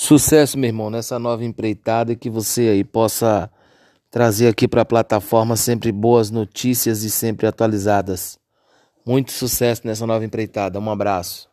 Sucesso, meu irmão, nessa nova empreitada e que você aí possa trazer aqui para a plataforma sempre boas notícias e sempre atualizadas. Muito sucesso nessa nova empreitada. Um abraço.